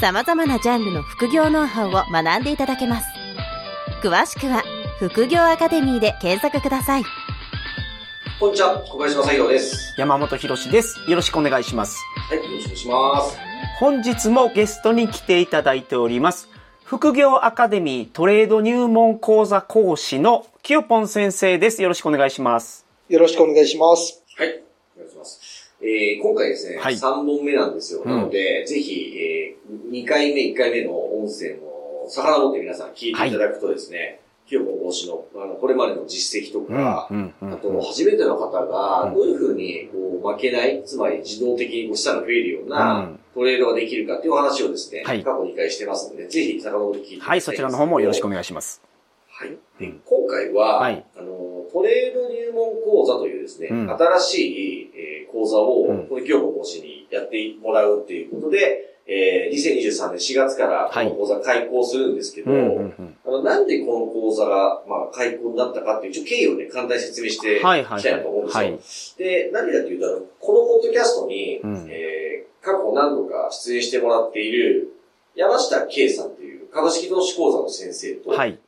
様々なジャンルの副業ノウハウを学んでいただけます詳しくは副業アカデミーで検索くださいこんにちは、小林正宏です。山本博史です。よろしくお願いします。はい、よろしくお願いします。本日もゲストに来ていただいております。副業アカデミートレード入門講座講師のきよぽん先生です。よろしくお願いします。よろしくお願いします。はい、お願いします。えー、今回ですね、はい。3本目なんですよ。うん。なので、ぜひ、えー、2回目、1回目の音声の遡って皆さん聞いてい。ただくとですね、清子講師のあのこれまでの実績とか、うんうんあと、初めての方が、どういうふうに、こう、負けない、つまり自動的にこう資産が増えるよううなん。トレードができるかっていうお話をですね、はい。過去2回してますので、ぜひ遡って聞いていただきたはいい、そちらの方もよろしくおい願いします。はい。でうん今回は、はい。あの、トレード入門講座というですね、うん新しい、えー講座を、うんこの清子講師にやってもらうっていうことで、えー、2023年4月からこの講座開講するんですけど、うんうんうんあのなんでこの講座が、まあ、開講になったかっていう、ちょ経緯をね、簡単に説明していきはいはいたいなと思うんですよ。はい。で、何かというと、あのこのポッドキャストに、うんえー過去何度か出演してもらっている山下圭さんという株式投資講座の先生と、はい。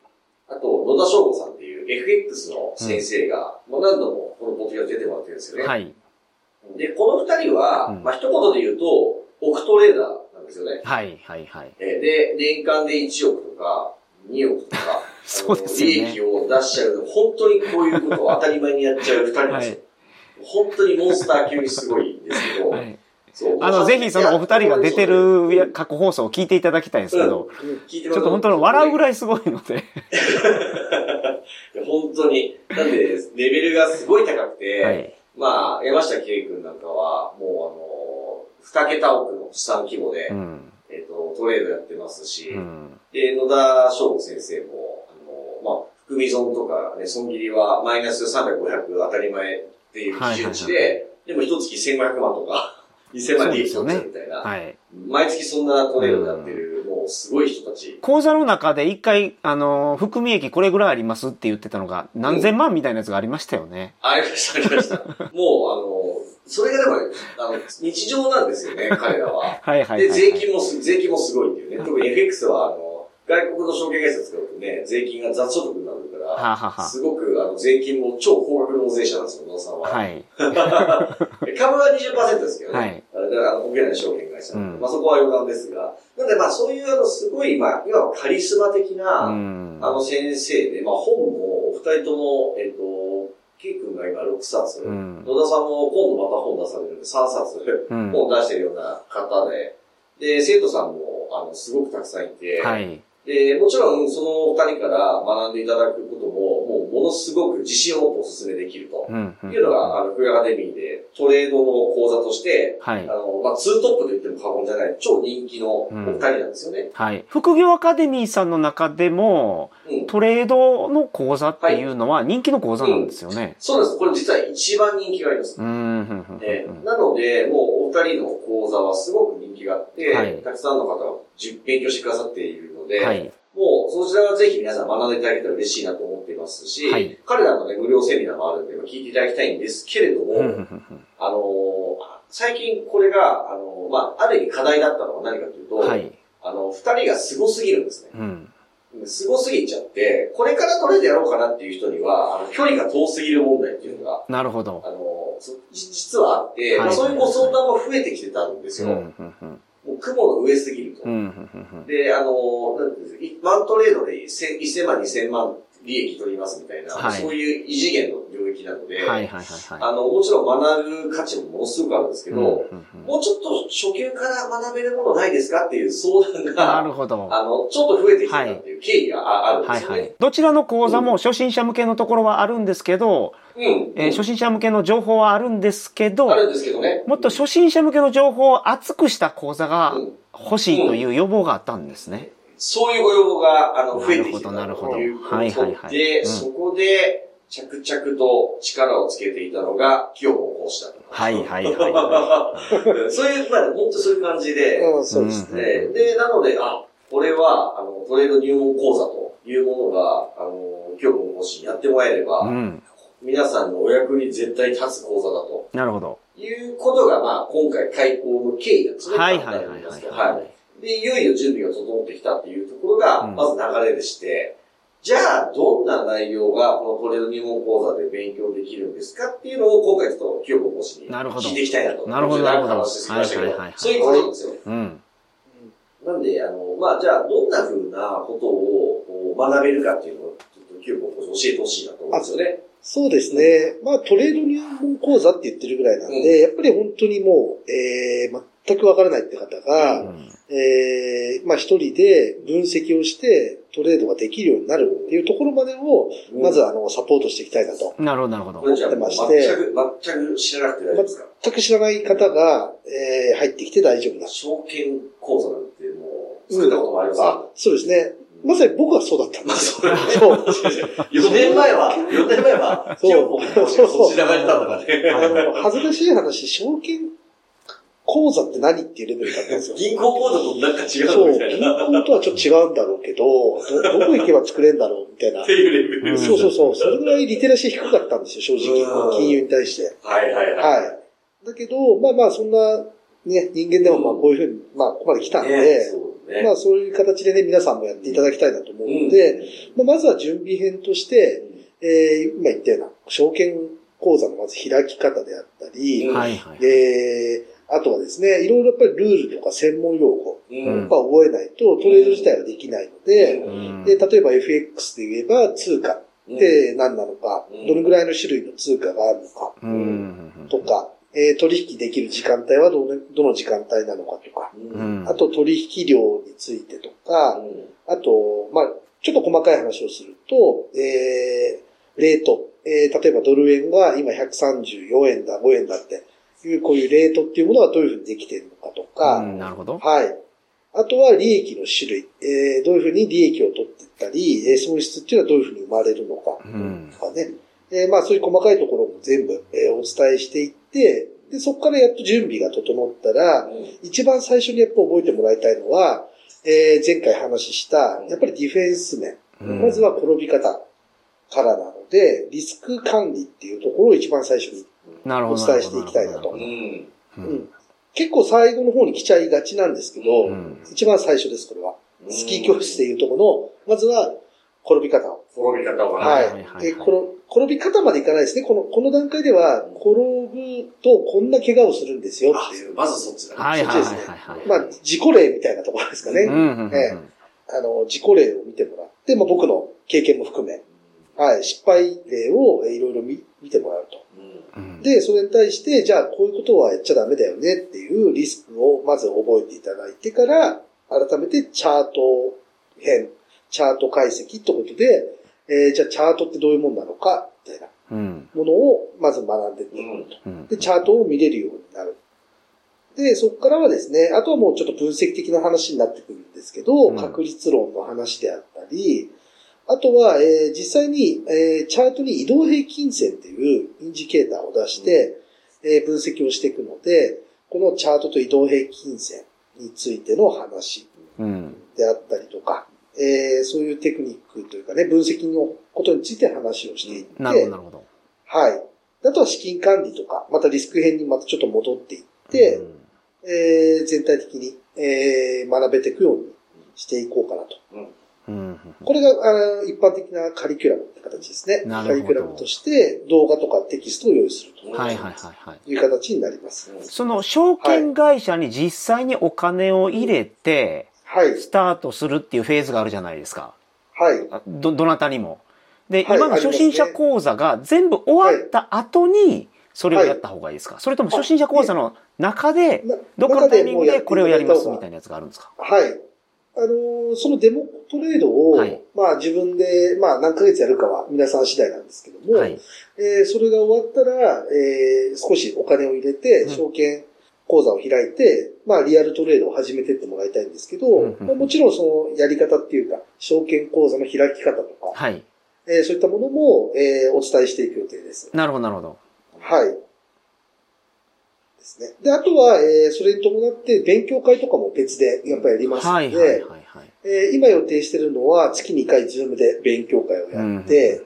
あと野田翔吾さんっていう FX の先生が、もう何度もこのポッドキャスト出てもらってるんですよね。はい。で、この二人は、うんまあ一言で言うと、億トレーダーなんですよね。はい。はい。はい。えーで、年間で1億とか、2億とか、そうですよね利益を出しちゃう、本当にこういうことを当たり前にやっちゃう二人ですよ。本当にモンスター級にすごいんですけど、はいあの、ぜひそのお二人が出てる過去放送を聞いていただきたいんですけど、うん聞いてちょっと本当に笑うぐい。らいすごいので、本当に。なんで、レベルがすごい高くて、はい。まあ、山下圭君なんかは、もうあの、二桁億の資産規模で、うん。えっ、と、トレードやってますし、うん。で、野田翔吾先生も、あの、まあ、含み損とかね、損切りはマイナス300、500当たり前っていう基準値で、はいでも一月1500万とか、2000万利益取っちゃうみたいな、はい。毎月そんなトレードやってる、もうすごい人たち。講座の中で一回、あの、含み益これぐらいありますって言ってたのが、何千万みたいなやつがありましたよね。ありました、ありました。もう、あの、それがでもね、あの、日常なんですよね、彼らは。はいはいはい。で、税金もす、税金もすごいっていうね。特に FX は、あの、外国の証券会社使うとね、税金が雑所得になるから、はあ、はあはすごく、あの、税金も超高額納税者なんですよ、野田さんは。あ、はい。株は20%ですけどね。はいあの、国内の証券会社。うん。まあそこは余談ですが。なので、まあそういう、あの、すごい、まあ、いわばカリスマ的な、うん。あの先生で、まあ本も、お二人とも、えっ、と、ケイ君が今6冊、うん。野田さんも今度また本出されるんで3冊、うん。本出してるような方で、で、生徒さんも、あの、すごくたくさんいて、はい。で、もちろん、その二人から学んでいただくことも、もう、ものすごく自信を持ってお勧めできると。うん。うんいうのが、あの、クエアカデミーでトレードの講座として、はいあ。の、まあ、ツートップと言っても過言じゃない、超人気のお二人なんですよね。はい。副業アカデミーさんの中でも、うん。トレードの講座っていうのは人気の講座なんですよね。そうです。これ実は一番人気があります。うんなので、もうお二人の講座はすごく人気があって、はいたくさんの方が勉強してくださっているので、はい。もうそちらはぜひ皆さん学んでいただけたら嬉しいなと思っていますし、はい彼らのね、無料セミナーもあるんで、聞いていただきたいんですけれども、あのー最近これが、あのーまあ、ある意味課題だったのは何かというと。あの、二人が凄すぎるんですね。うん。凄すぎちゃって、これからトレードやろうかなっていう人には、あの、距離が遠すぎる問題っていうのが、なるほど。あの、実はあって、はいまあ、そういうご相談も増えてきてたんですよ。うん。うん。うん。もう雲の上すぎると。で、あの、なんていうんですかいワントレードで1000 1000万、2000万利益取りますみたいな、はいそういう異次元の領域なので、はいはいはいはい。あの、もちろん学ぶ価値もものすごくあるんですけど、うんうんうんもうちょっと初級から学べるものないですかっていう相談なが、るほど。あの、ちょっと増えてきたっていう経緯があ,、あるんですよね。はいはい。どちらの講座も初心者向けのところはあるんですけど、うん。えー初心者向けの情報はあるんですけどあ、るんですけどね。もっと初心者向けの情報を厚くした講座がうん欲しいという要望があったんですね。そういうご要望が、あの、増えてきてたなるほどというこはいはいはいとで、うんそこで、着々と力をつけていたのが、清子講師だった。はいはいはい。そういう、まあ、本当そういう感じで、うん、そうですね。で、で、なので、あ、これは、あの、トレード入門講座というものが、あの、清子の講師にやってもらえれば、うん。皆さんのお役に絶対立つ講座だとなるほど。いうことが、まあ、今回開講の経緯なんですね。はいはいはいはい簡単に言いますとはいはい。で、いよいよ準備が整ってきたっていうところが、うんまず流れでして、じゃあ、どんな内容がこのトレード入門講座で勉強できるんですかっていうのを今回ちょっと清子講師に聞いていきたいなと。なるほどなるほど話してきましたけどはいはいはいそういうことなんですよ。うん。なんで、あの、まあ、じゃあ、どんな風なことをこう学べるかっていうのを、ちょっと清子講師教えてほしいなと思うんですよね。そうですね。まあ、トレード入門講座って言ってるぐらいなんで、やっぱり本当にもう、えー、全くわからないって方が、うんえー、まあ一人で分析をしてトレードができるようになるっていうところまでを、うんまずあの、サポートしていきたいなと。なるほどなるほどこ。れじゃあ、持ってまして全く、全く知らなくて大丈夫ですか？全く知らない方が、えー、入ってきて大丈夫だ。証券講座なんてもう、作ったこともありますあ、そうですね。まさに僕はそうだったんですよ。まあそう。4年前は、4年前は、そうそっち流れたんだからね。あの、恥ずかしい話、証券口座って何っていうレベルだったんですよ。銀行口座となんか違そうう、みたい銀な。行とはちょっと違うんだろうけど、ど、どこ行けば作れんだろうみたいなっ。ていうレベル。そうそうそう。それぐらいリテラシー低かったんですよ、正うん直。金融に対して。はいはいはい。はい。だけど、まあまあ、そんな、ね、人間でもまあこういうふうに、まあ、ここまで来たんで、ねね。まあそういう形でね、皆さんもやっていただきたいなと思うので、まあ、まずは準備編として、えー、今言ったような、証券口座のまず開き方であったり、うん。はいはい。えー、あとはですね、いろいろやっぱりルールとか専門用語、ううん。やっぱ覚えないとトレード自体はできないので、うん。で、例えば FX で言えば通貨。っうん。て何なのか、うん。どのぐらいの種類の通貨があるのか、うん。とか、えー取引できる時間帯はどのどの時間帯なのかとか。あと取引量についてとか、あと、まあ、ちょっと細かい話をすると、えー、レート。えー、例えばドル円が今134円だ、5円だっていう、こういうレートっていうものはどういうふうにできているのかとか、うんなるほど。はい。あとは利益の種類。えー、どういうふうに利益を取っていったり、えー損失っていうのはどういうふうに生まれるのか。うん。とかね。えーまあそういう細かいところも全部、えーお伝えしていって、で、そこからやっと準備が整ったら、一番最初にやっぱ覚えてもらいたいのは、えー前回話した、やっぱりディフェンス面。うんまずは転び方からなので、リスク管理っていうところを一番最初におなるほど。伝えしていきたいなと結構最後の方に来ちゃいがちなんですけど、うん一番最初です、これは。スキー教室でいうところの、まずは転び方を。転び方を。はい。はいはいはいで転転び方までいかないですね。この、この段階では、転ぶとこんな怪我をするんですよあっていう。まずそっちだ。はいはいはいはいはい。まあ、自己例みたいなところですかね。うんうんうんええあの、自己例を見てもらって、まあ僕の経験も含め、はい、失敗例をえーいろいろ見見てもらうと。うんうん。で、それに対して、じゃあこういうことはやっちゃダメだよねっていうリスクをまず覚えていただいてから、改めてチャート編、チャート解析ってことで、えーじゃあチャートってどういうもんなのか、みたいなうん。ものをまず学んでいくと。うん。で、チャートを見れるようになる。で、そこからはですね、あとはもうちょっと分析的な話になってくるんですけど、うん確率論の話であったり、あとは、えー実際に、えーチャートに移動平均線っていうインジケーターを出して、えー分析をしていくので、このチャートと移動平均線についての話うん。であったりとか、えーそういうテクニックというかね、分析のことについて話をしていって、なるほどなるほど。はい。あとは資金管理とか、またリスク編にまたちょっと戻っていって、うんえー全体的に、えー学べていくようにしていこうかなと。うん。これがあの一般的なカリキュラムって形ですね。なるほどカリキュラムとして動画とかテキストを用意するはいはいはいはい。という形になります。その証券会社に実際にお金を入れて、はい。スタートするっていうフェーズがあるじゃないですか。はい。あど、どなたにも。で、はい今の初心者講座が全部終わった後に、それをやった方がいいですか、それとも初心者講座の中で、などっかのタイミングでこれをやりますみたいな。なやつがあるんですか？はい。あのーそのデモトレードを、はいまあ自分で、まあ何ヶ月やるかは皆さん次第なんですけども、はい。えーそれが終わったら、えー少しお金を入れて、うん証券講座を開いて、まあリアルトレードを始めてってもらいたいんですけど、うんうんまあもちろんそのやり方っていうか、証券講座の開き方とか、はい。えーそういったものも、えーお伝えしていく予定です。なるほど、なるほど。はい。ですね。で、あとは、えーそれに伴って勉強会とかも別でやっぱりやりますので、今予定してるのは月2回ズームで勉強会をやって、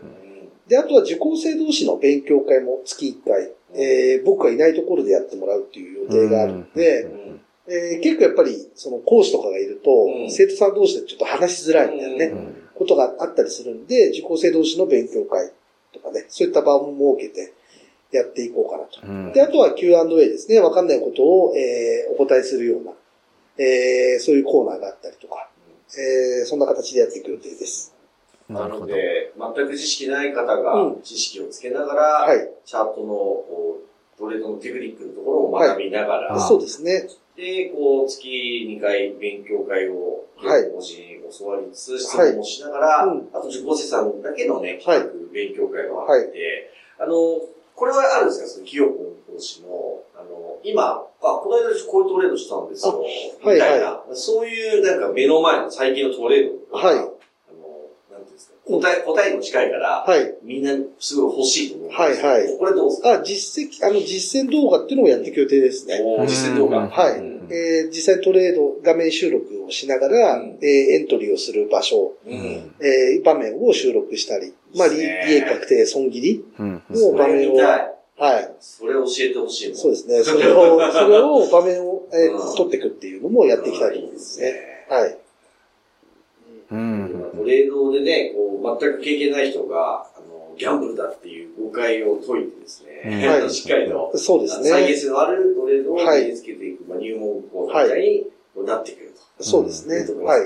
で、あとは受講生同士の勉強会も月1回、えー僕がいないところでやってもらうっていう予定があるので、うんえー結構やっぱりその講師とかがいると、うん。生徒さん同士でちょっと話しづらいみたいなね、うん。ことがあったりするんで、受講生同士の勉強会とかね、そういった場を設けてやっていこうかなと。うんで、あとは Q&A ですね。わかんないことを、えーお答えするような、えーそういうコーナーがあったりとか、えーそんな形でやっていく予定です。なのなるほど。で、全く知識ない方がうん知識をつけながら、はい。チャートのこうトレードのテクニックのところを学びながら、はいそうですね。で、こう、月2回勉強会を、はい講師に教わりつつ、質問をしながら、はいうんあと受講生さんだけのね、はい勉強会があって、あの、これはあるんですか？その、清子講師の、あの、今、あ、この間こういうトレードしたんですよ、あみたいな、はそういうなんか目の前の最近のトレードとか、はい。あの、なんていうんですか、答え、答えにも近いから、はい。みんなすごい欲しいと思うんですはいはい。これどうですか？あ、実績、あの、実践動画っていうのをやっていく予定ですね。おー実践動画。うんはい。うんえー実際にトレード、画面収録をしながら、うんえーエントリーをする場所、うん。えー場面を収録したり、まあ、利益確定損切りうんの場面を。はい。それ教えてほしいもん。そうですね。それを、それを場面を、えーうん取っていくっていうのもやっていきたいと思いますね。はい。うんトレードでね、こう、全く経験ない人が、あの、ギャンブルだっていう誤解を解いてですね、はい しっかりと、そうですね。再現性のあるトレードをはい身につけ入門講座みたいになってくると。そうですねいうとこ。ろはい。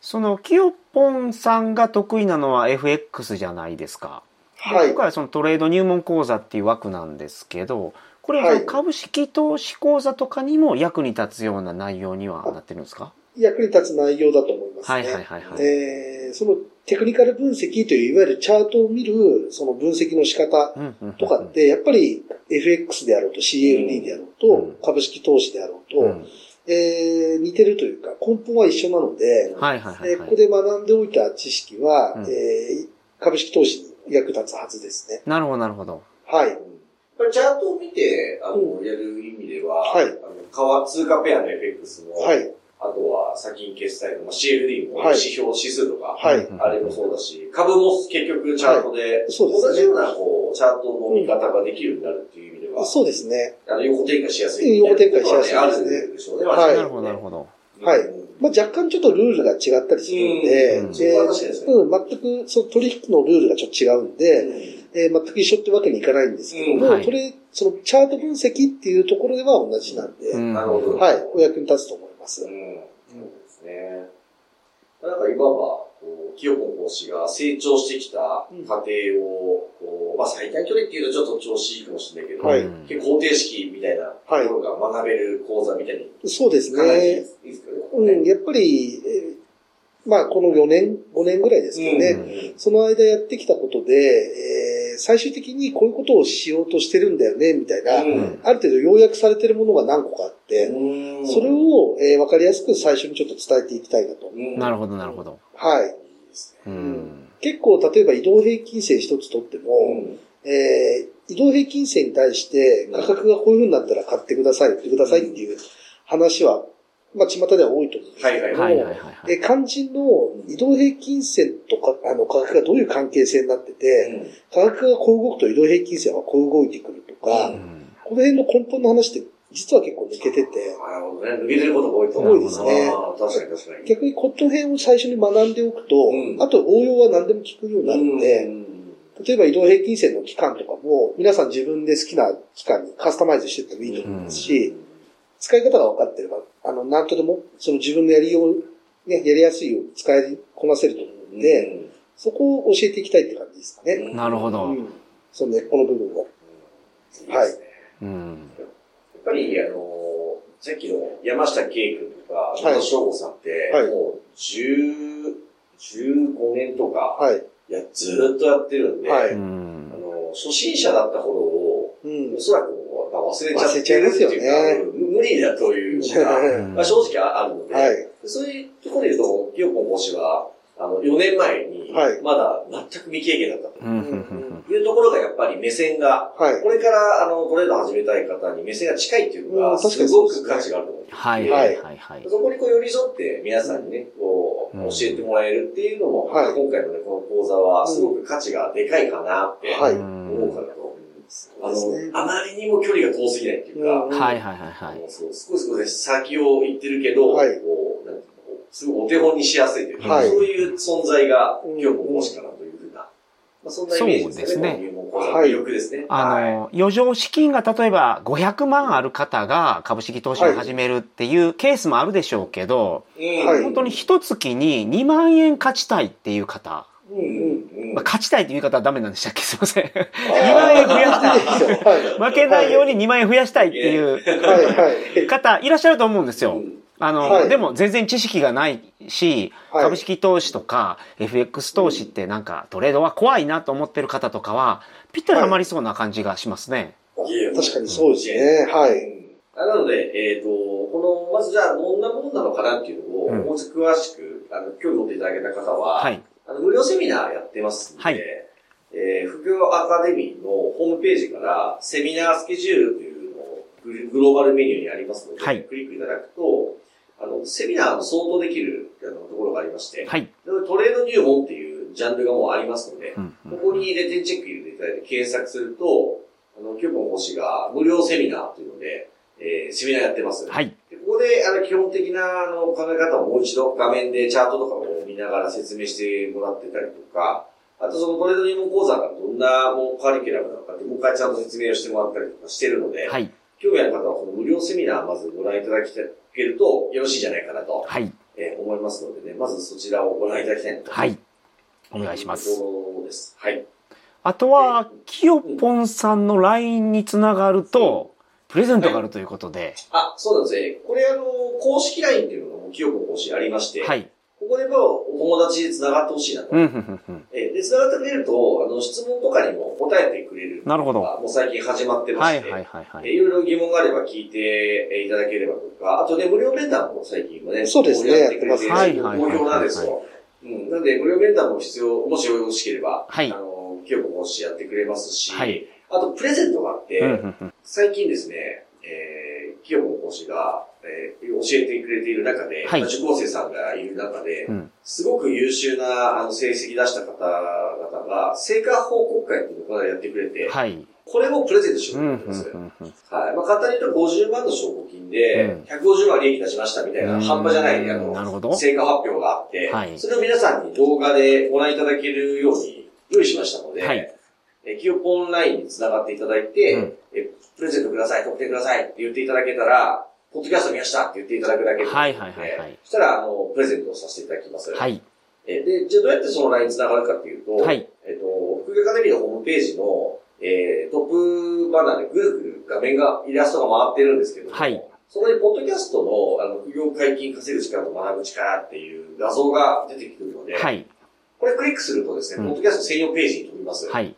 その、キヨポンさんが得意なのは FX じゃないですか。ではい今回はそのトレード入門講座っていう枠なんですけど、これは株式投資講座とかにも役に立つような内容にはなってるんですか？役に立つ内容だと思いますね。はいはいはいはい。えーそのテクニカル分析といういわゆるチャートを見るその分析の仕方とかって、やっぱり FX であろうと CFD であろうと、うん株式投資であろうと、うんえー似てるというか根本は一緒なので、はいはいはいはいえーここ。で学んでおいた知識は、うんえー株式投資に役立つはずですね。なるほどなるほど。はい。これチャートを見て、あの、うやる意味では、はいあの、為通貨ペアの FX も、はい。あとは先金決済の、まあ、CFD もはい。指標、指数とか、はい。うんあれもそうだし、株も結局チャートで、そうですね。同じようなこうチャートの見方ができるようになるっていう意味では、そうですね。あの横展開しやすい。横展開しやすい。ですねあるでしょうね。はい。なるほどなるほど。はいうんまあ、若干ちょっとルールが違ったりするんで、うん。でうん、全くその取引のルールがちょっと違うん。で、えー全く一緒ってわけにいかないんですけども、うん。はい。それ、そのチャート分析っていうところでは同じなんで、うん。なるほど。はい、お役に立つと思います。うん。なんかいわば、こう、清子講師が成長してきた過程を、こう、まあ最短距離っていうとちょっと調子いいかもしれないけど、はいうん結構方程式みたいなところが学べる講座みたいに、そうですかなりいいね。ですかね。うん、やっぱり、えーまあ、この4年、5年ぐらいですかね。うんその間やってきたことで、えー最終的にこういうことをしようとしてるんだよね、みたいな、うんある程度要約されてるものが何個かあって、うんそれを、えーわかりやすく最初にちょっと伝えていきたいなと。なるほどなるほど。はい。うん。結構、例えば移動平均線一つとっても、うんえー移動平均線に対して価格がこういう風になったら買ってください、売ってくださいっていう話は、まあ、巷では多いと思うんですけど、はいはい。はいはい肝心の移動平均線とか、あの、価格がどういう関係性になってて、価格がこう動くと移動平均線はこう動いてくるとか、うん。この辺の根本の話って実は結構抜けてて、なるほどね。抜けてることが多いと。多いですね。確かに確かに。逆にこの辺を最初に学んでおくと、うん。あと応用は何でも聞くようになるので、うん。例えば移動平均線の期間とかも、皆さん自分で好きな期間にカスタマイズしてってもいいと思いますし、使い方が分かってれば、あの、なんとでも、その自分のやりよう、ね、やりやすいように使いこなせると思うんで、そこを教えていきたいって感じですかね。うんなるほど。うん。その根っこの部分を。はいうん。やっぱり、あの、さっきの山下圭君とか、い野田翔吾さんって、はいもう、10、15年とか、はい。いや、ずーっとやってるんで、はいうんあの、初心者だった頃を、うんお。そらく忘れちゃってるっていうか、忘れちゃいますよねうん無理だというのが、うんまあ、正直あるので、はい。そういうところで言うと、キヨポン講師は、あの、4年前にはい、まだ全く未経験だったというところが、やっぱり目線が、はい。これから、あの、トレード始めたい方に目線が近いっていうのが、すごそうですねく価値があると思うんです。はいはいはいはい。そこにこう寄り添って皆さんにね、こう、うん教えてもらえるっていうのも、はい今回のね、この講座はすごく価値がでかいかなってはい思うかなと思います。あの、あまりにも距離が遠すぎないっていうか、うんはいはいはいはい。そう少し少し先を行ってるけど、はい。こう、なんていうのこうすごいお手本にしやすいというか、はい。そういう存在がうん。今日も講師かなというふうな、まあ、そんなイメージですね。そうですね。この入門講座の魅力ですね。あはい。の、余剰資金が例えば500万ある方が株式投資を始めるっていうケースもあるでしょうけど、うん。はい。本当に一月に2万円勝ちたいっていう方、うんうんまあ、勝ちたいっていう言い方はダメなんでしたっけ？すいません。2あ万円増やしたい。負けないように2万円増やしたいっていう。方いらっしゃると思うんですよ。うんあの、はいでも全然知識がないし、はい株式投資とか FX 投資ってなんかトレードは怖いなと思ってる方とかは、ぴったりハマりそうな感じがしますね。いやいや確かにそうですね。はい。あなので、えっ、と、この、まずじゃあ、どんなものなのかなっていうのを、うんもうちょっと詳しく、あの、興味持っていただけた方は、はい。あの、無料セミナーやってますので、はいえー、副業アカデミーのホームページから、セミナースケジュールというのをグローバルメニューにありますので、はいクリックいただくと、あの、セミナーの相当できるあのところがありまして、はい。でトレード入門っていうジャンルがもうありますので、うんうんここにレテンチェック入れていただいて検索すると、あの、キューポン講師が無料セミナーというので、えー、セミナーやってます。はい。でここで、あの、基本的な、あの、考え方をもう一度画面でチャートとかを見ながら説明してもらってたりとか、あとそのトレード入門講座がどんなもうカリキュラムなのかって、もう一回ちゃんと説明をしてもらったりとかしてるので、はい。興味ある方はこの無料セミナーまずご覧いただけるとよろしいんじゃないかなと、はい。えー思いますのでね、まずそちらをご覧いただきたいなと。はい。お願いします。す。はい。あとは、きよぽんさんの LINE につながると、プレゼントがあるということで、あ、そうなんですね。これあの、公式 LINE っていうのがもう清子講師ありまして、はい。ここでまあお友達で繋がってほしいなと。えで、繋がってくれると、あの、質問とかにも答えてくれる。なるほどもう最近始まってまして、はい、はい、はい、はい。えいろいろ疑問があれば聞いていただければとか、あとね、無料面談も最近もね、そうですねやってくれてはいはいはい好評なんですよ。うん。なんで、無料面談も必要、もしよろしければ、はいあの、清子講師やってくれますし、はいあと、プレゼントがあって、うん、うん、うん。最近ですね、えー、清子講師が、えー教えてくれている中で、はい。まあ受講生さんがいる中で、うん。すごく優秀なあの成績出した方々が、成果報告会っていうのをこの間やってくれて、はい。これをプレゼントしようと思ってます。はい。まあ、簡単に言うと50万の証拠金でうん、150万利益出しましたみたいな、うん。半端じゃない、あの、成果発表があって、はい。それを皆さんに動画でご覧いただけるように用意しましたので、はいえキヨポンラインに繋がっていただいて、うんえプレゼントください、特典くださいって言っていただけたら、ポッドキャスト見ましたって言っていただくだけで、はいはいはいはいそしたら、あの、プレゼントをさせていただきます。はい。えで、じゃあどうやってその LINE に繋がるかっていうと、はいえっ、と、副業アカデミーのホームページの、えー、トップバナーでぐるぐる画面が、イラストが回ってるんですけども、はいそこに、ポッドキャストの、あの、副業解禁稼ぐ力と学ぶ力っていう画像が出てくるので、はい。これクリックするとですね、うんポッドキャスト専用ページに飛びます。はい。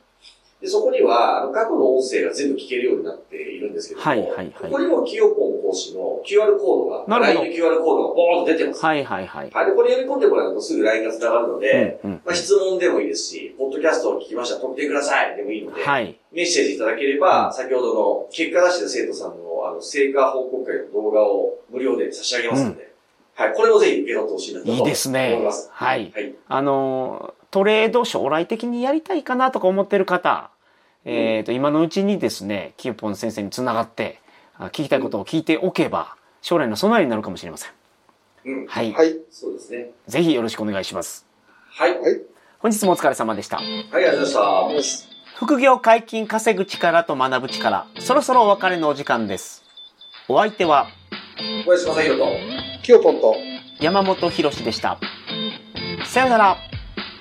で、そこには、あの過去の音声が全部聞けるようになっているんですけども、はいはいはいここにもキヨポン講師の QR コードが、なるほど LINE の QR コードがボーンと出てます。はい、はい、はい。はい。で、これ読み込んでもらうとすぐ LINE が繋がるので、うん、うん。まあ、質問でもいいですし、ポッドキャストを聞きました、特典くださいでもいいので、はい。メッセージいただければ、先ほどの結果出してる生徒さんのあの成果報告会の動画を無料で差し上げますので、はい。これもぜひ受け取ってほしいなといいですね思います。はいはい。あの、トレード将来的にやりたいかなとか思ってる方、えっ、と、今のうちにですね、キヨポン先生につながって、あ聞きたいことを聞いておけば、将来の備えになるかもしれません。うん。はい。はい。そうですね。ぜひよろしくお願いします。はい。はい、はい。本日もお疲れ様でした。ありがとうございました。副業解禁稼ぐ力と学ぶ力、そろそろお別れのお時間です。お相手は小林正宏と、キヨポンと、山本博史でした。さようなら。